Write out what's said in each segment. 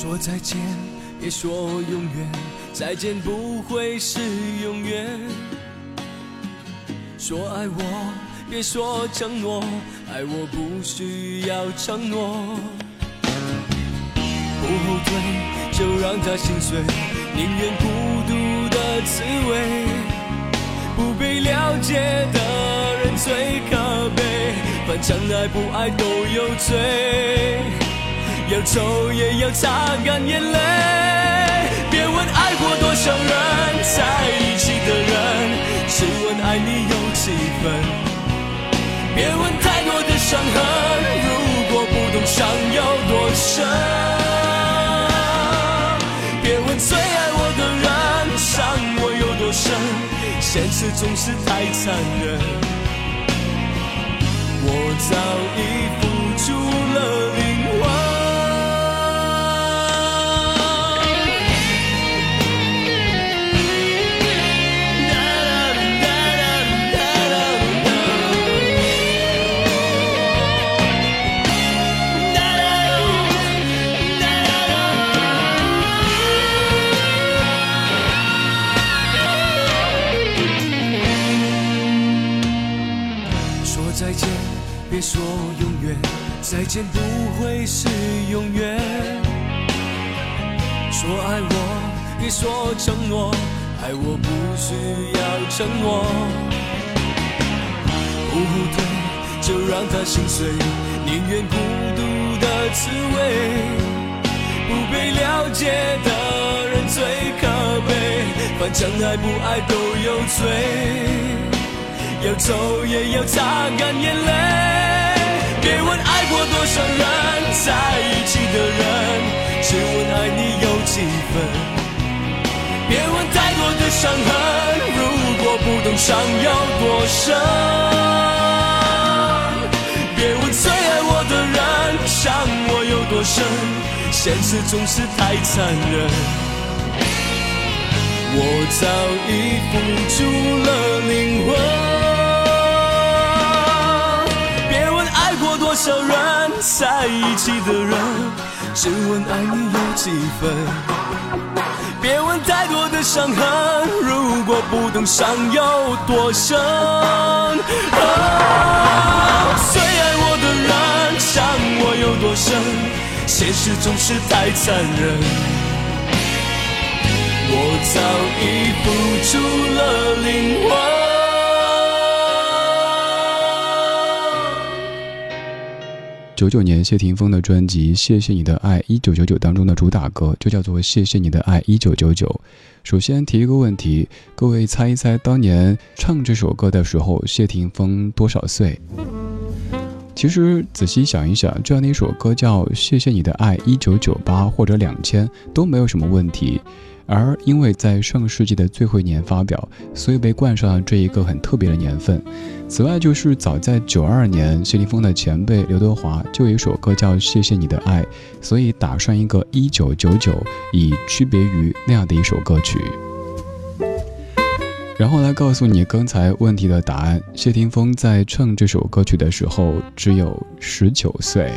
说再见别说永远，再见不会是永远。说爱我，别说承诺，爱我不需要承诺。不后退，就让他心碎，宁愿孤独的滋味。不被了解的人最可悲，反正爱不爱都有罪。要走也要擦干眼泪，别问爱过多少人，在一起的人，只问爱你有几分。别问太多的伤痕，如果不懂伤有多深。别问最爱我的人，伤我有多深，现实总是太残忍。我早已付出了见不会是永远。说爱我，别说承诺，爱我不需要承诺。不后退，就让他心碎，宁愿孤独的滋味。不被了解的人最可悲，反正爱不爱都有罪。要走也要擦干眼泪，别问爱过多少人，在一起的人，只问爱你有几分。别问太多的伤痕，如果不懂伤有多深。别问最爱我的人，伤我有多深，现实总是太残忍。我早已付出了灵魂。少人在一起的人，只问爱你有几分。别问太多的伤痕，如果不懂伤有多深。最爱我的人，伤我有多深，现实总是太残忍。我早已付出了灵魂。九九年谢霆锋的专辑《谢谢你的爱》一九九九当中的主打歌就叫做《谢谢你的爱一九九九》。首先提一个问题，各位猜一猜，当年唱这首歌的时候，谢霆锋多少岁？其实仔细想一想，这样的一首歌叫《谢谢你的爱一九九八》或者两千都没有什么问题。而因为在上个世纪的最后一年发表，所以被冠上了这一个很特别的年份。此外，就是早在九二年，谢霆锋的前辈刘德华就有一首歌叫《谢谢你的爱》，所以打上一个一九九九，以区别于那样的一首歌曲。然后来告诉你刚才问题的答案：谢霆锋在唱这首歌曲的时候只有十九岁。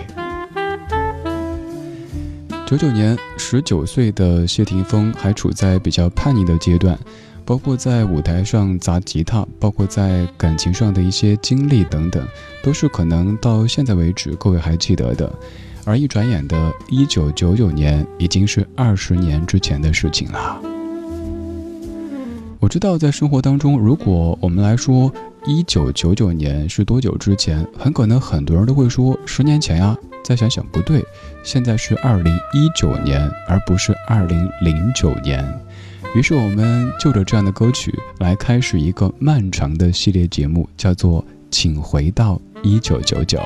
九九年，十九岁的谢霆锋还处在比较叛逆的阶段，包括在舞台上砸吉他，包括在感情上的一些经历等等，都是可能到现在为止各位还记得的。而一转眼的一九九九年，已经是二十年之前的事情了。我知道，在生活当中，如果我们来说一九九九年是多久之前，很可能很多人都会说十年前呀。再想想不对，现在是二零一九年，而不是二零零九年。于是我们就着这样的歌曲来开始一个漫长的系列节目，叫做《请回到一九九九》。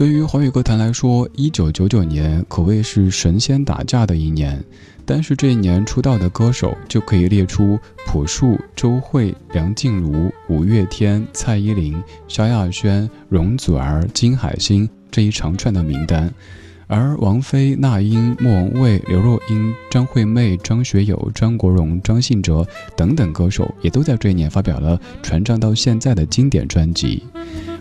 对于华语歌坛来说，一九九九年可谓是神仙打架的一年。但是这一年出道的歌手就可以列出朴树、周蕙、梁静茹、五月天、蔡依林、萧亚轩、容祖儿、金海心这一长串的名单。而王菲、那英、莫文蔚、刘若英、张惠妹、张学友、张国荣、张信哲等等歌手，也都在这一年发表了传唱到现在的经典专辑。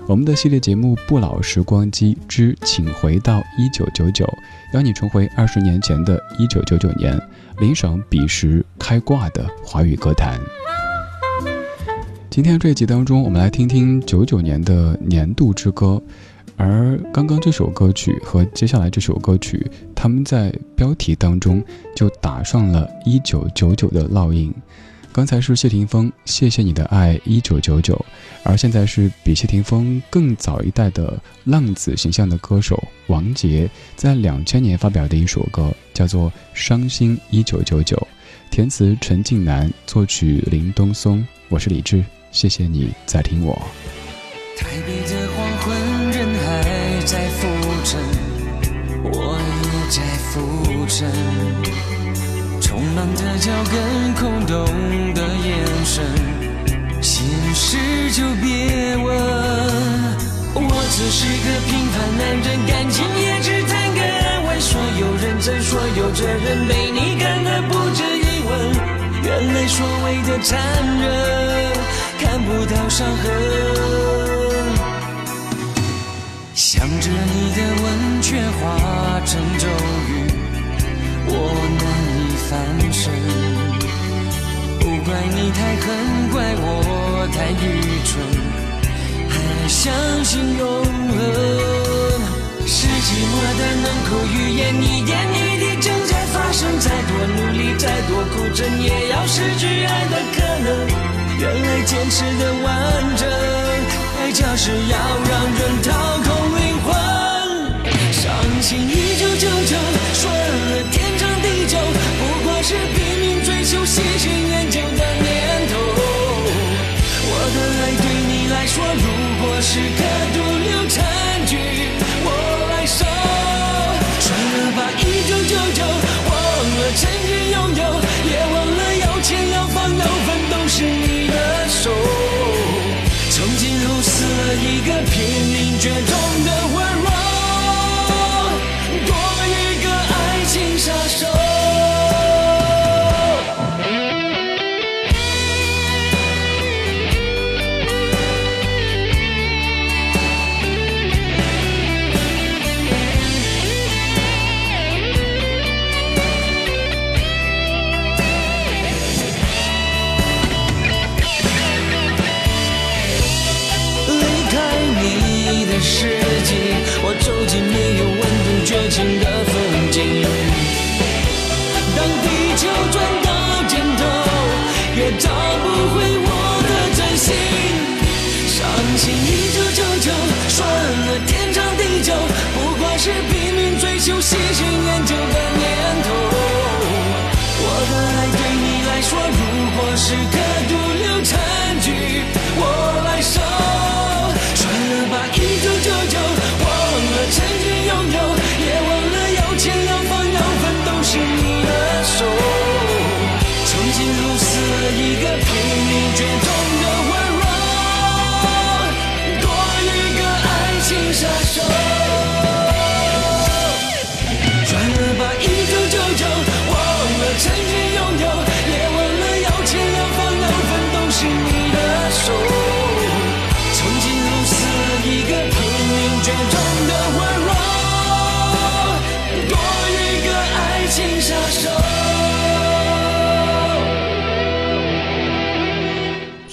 我们的系列节目《不老时光机之请回到一九九九》，邀你重回二十年前的一九九九年，领赏彼时开挂的华语歌坛。今天这一集当中，我们来听听九九年的年度之歌。而刚刚这首歌曲和接下来这首歌曲，他们在标题当中就打上了一九九九的烙印。刚才是谢霆锋《谢谢你的爱》一九九九，而现在是比谢霆锋更早一代的浪子形象的歌手王杰在两千年发表的一首歌，叫做《伤心一九九九》，填词陈近南，作曲林东松。我是李志，谢谢你在听我。台北的黄昏，人还在浮沉，我也在浮沉。匆忙的脚跟，空洞的眼神，心事就别问。我只是个平凡男人，感情也只谈个安稳。所有认真，所有责任，被你看得不值一问。原来所谓的残忍，看不到伤痕。想着你的吻，却化成咒语，我难以翻身。怪你太狠，怪我太愚蠢，还相信永恒。是寂寞的能口语言，一点一滴正在发生。再多努力，再多苦撑，也要失去爱的可能。原来坚持的完整，代价是要让如果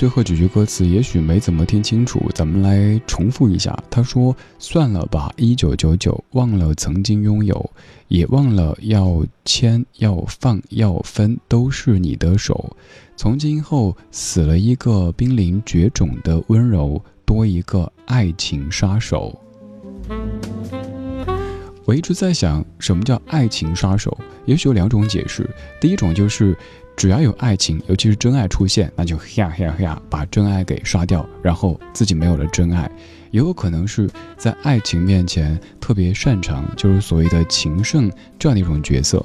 最后几句歌词也许没怎么听清楚，咱们来重复一下。他说：“算了吧，一九九九，忘了曾经拥有，也忘了要牵要放要分都是你的手。从今后死了一个濒临绝种的温柔，多一个爱情杀手。我一直在想，什么叫爱情杀手？也许有两种解释。第一种就是，只要有爱情，尤其是真爱出现，那就呀呀呀，把真爱给刷掉，然后自己没有了真爱。也有可能是在爱情面前特别擅长，就是所谓的情圣这样的一种角色。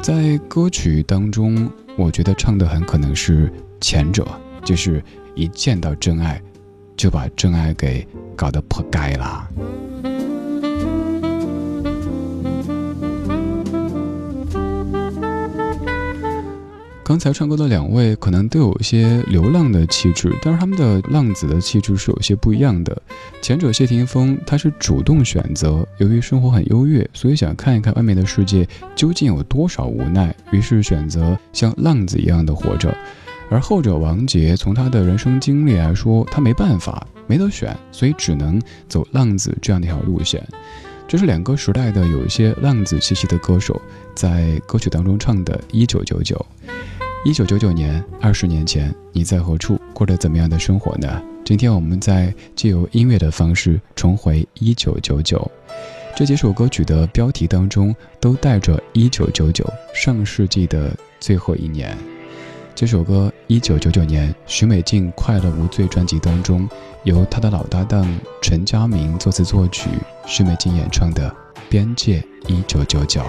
在歌曲当中，我觉得唱的很可能是前者，就是一见到真爱，就把真爱给搞得破盖了。刚才唱歌的两位可能都有一些流浪的气质，但是他们的浪子的气质是有些不一样的。前者谢霆锋，他是主动选择，由于生活很优越，所以想看一看外面的世界究竟有多少无奈，于是选择像浪子一样的活着。而后者王杰，从他的人生经历来说，他没办法，没得选，所以只能走浪子这样的一条路线。这是两个时代的有一些浪子气息的歌手在歌曲当中唱的《一九九九》。一九九九年，二十年前，你在何处过着怎么样的生活呢？今天我们在借由音乐的方式重回一九九九，这几首歌曲的标题当中都带着一九九九，上世纪的最后一年。这首歌一九九九年许美静《快乐无罪》专辑当中，由她的老搭档陈佳明作词作曲，许美静演唱的《边界一九九九》。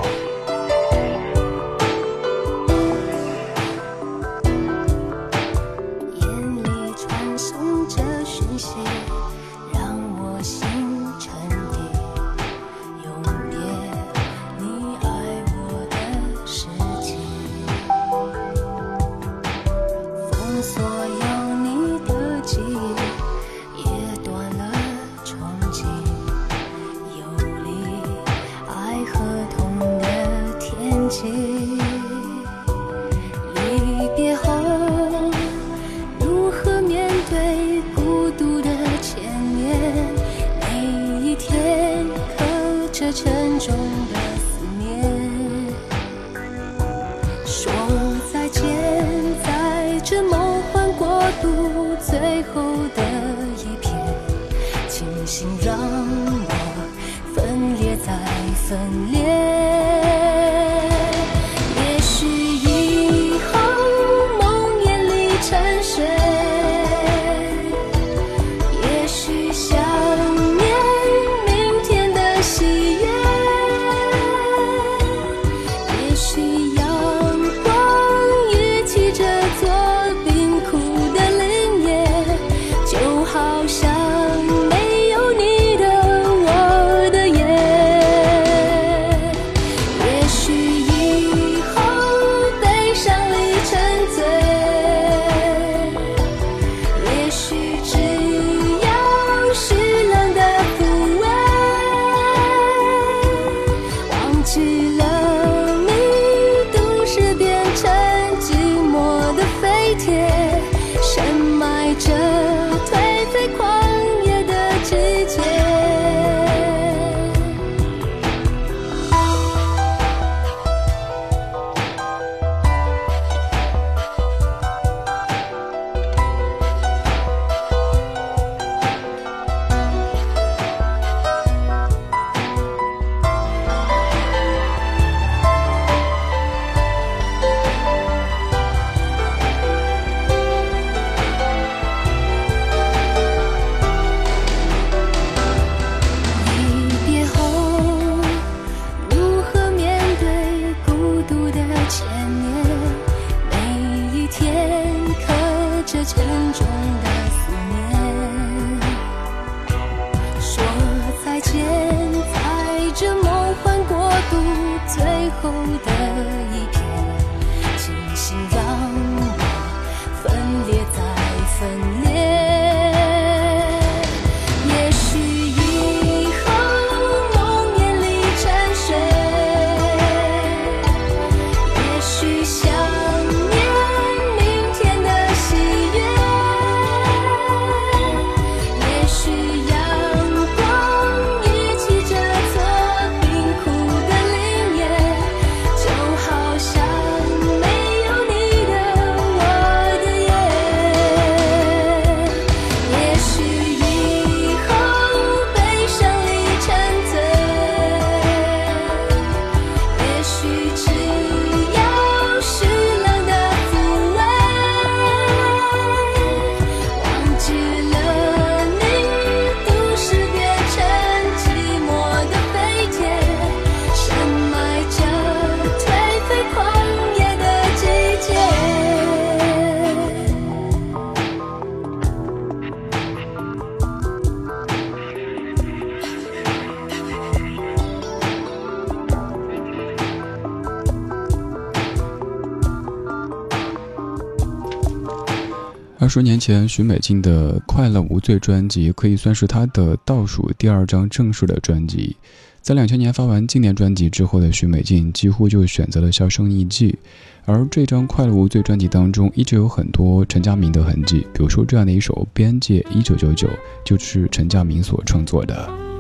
十年前，许美静的《快乐无罪》专辑可以算是她的倒数第二张正式的专辑。在两千年发完纪念专辑之后的许美静，几乎就选择了销声匿迹。而这张《快乐无罪》专辑当中，一直有很多陈佳明的痕迹，比如说这样的一首《边界一九九九》，就是陈佳明所创作的。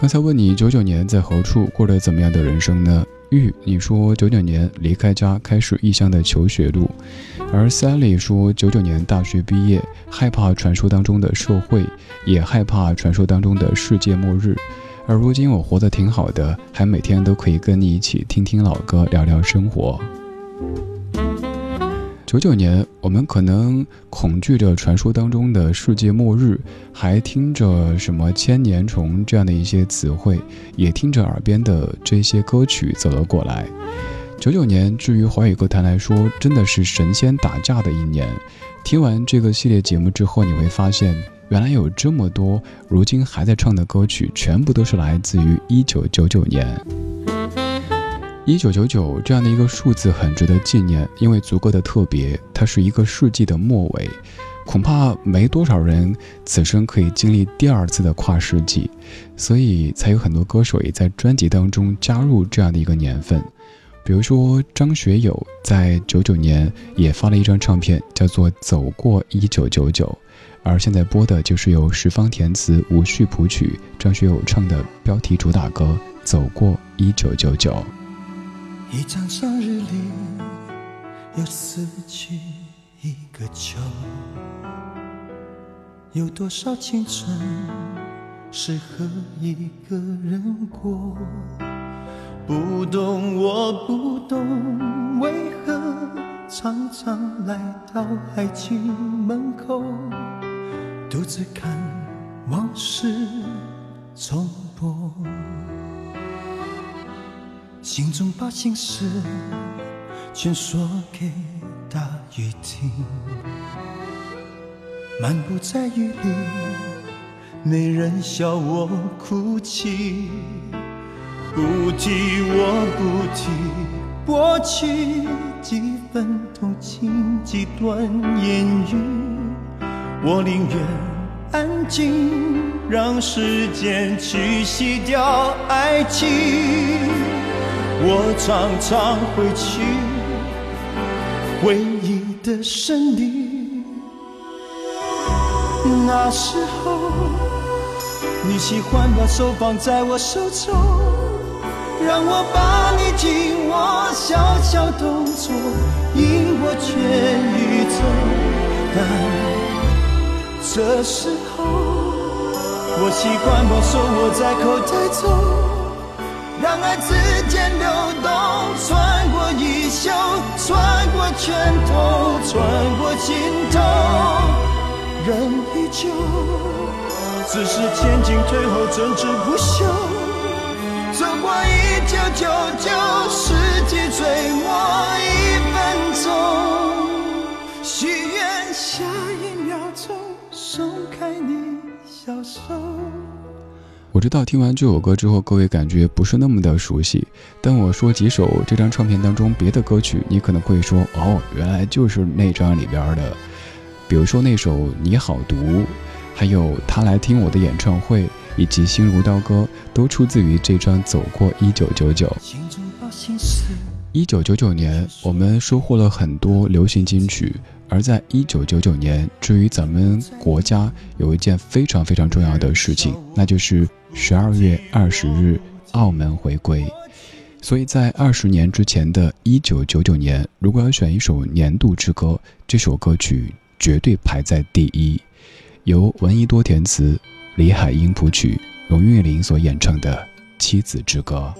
刚才问你九九年在何处过了怎么样的人生呢？玉，你说九九年离开家开始异乡的求学路，而 Sally 说九九年大学毕业，害怕传说当中的社会，也害怕传说当中的世界末日。而如今我活得挺好的，还每天都可以跟你一起听听老歌，聊聊生活。九九年，我们可能恐惧着传说当中的世界末日，还听着什么千年虫这样的一些词汇，也听着耳边的这些歌曲走了过来。九九年，至于华语歌坛来说，真的是神仙打架的一年。听完这个系列节目之后，你会发现，原来有这么多如今还在唱的歌曲，全部都是来自于一九九九年。一九九九这样的一个数字很值得纪念，因为足够的特别。它是一个世纪的末尾，恐怕没多少人此生可以经历第二次的跨世纪，所以才有很多歌手也在专辑当中加入这样的一个年份。比如说张学友在九九年也发了一张唱片，叫做《走过一九九九》，而现在播的就是由十方填词、吴旭谱曲，张学友唱的标题主打歌《走过一九九九》。一张生日里，又死去一个秋。有多少青春是和一个人过？不懂，我不懂，为何常常来到爱情门口，独自看往事重播。心中把心事全说给大雨听，漫步在雨里，没人笑我哭泣。不提我不提过去几分同情几段言语，我宁愿安静，让时间去洗掉爱情。我常常回去回忆的森林，那时候你喜欢把手放在我手中，让我把你紧握，小小动作引我全宇宙。但这时候，我习惯把手握在口袋中。让爱之间流动，穿过衣袖，穿过拳头，穿过心头，人依旧，只是前进退后，争执不休。走过一九九九，世纪最末一分钟，许愿下一秒钟松开你小手。我知道听完这首歌之后，各位感觉不是那么的熟悉。但我说几首这张唱片当中别的歌曲，你可能会说：“哦，原来就是那张里边的。”比如说那首《你好毒》，还有《他来听我的演唱会》，以及《心如刀割》，都出自于这张《走过一九九九》。一九九九年，我们收获了很多流行金曲。而在一九九九年，至于咱们国家有一件非常非常重要的事情，那就是十二月二十日澳门回归。所以在二十年之前的一九九九年，如果要选一首年度之歌，这首歌曲绝对排在第一。由闻一多填词，李海英谱曲，荣韵玲所演唱的《妻子之歌》。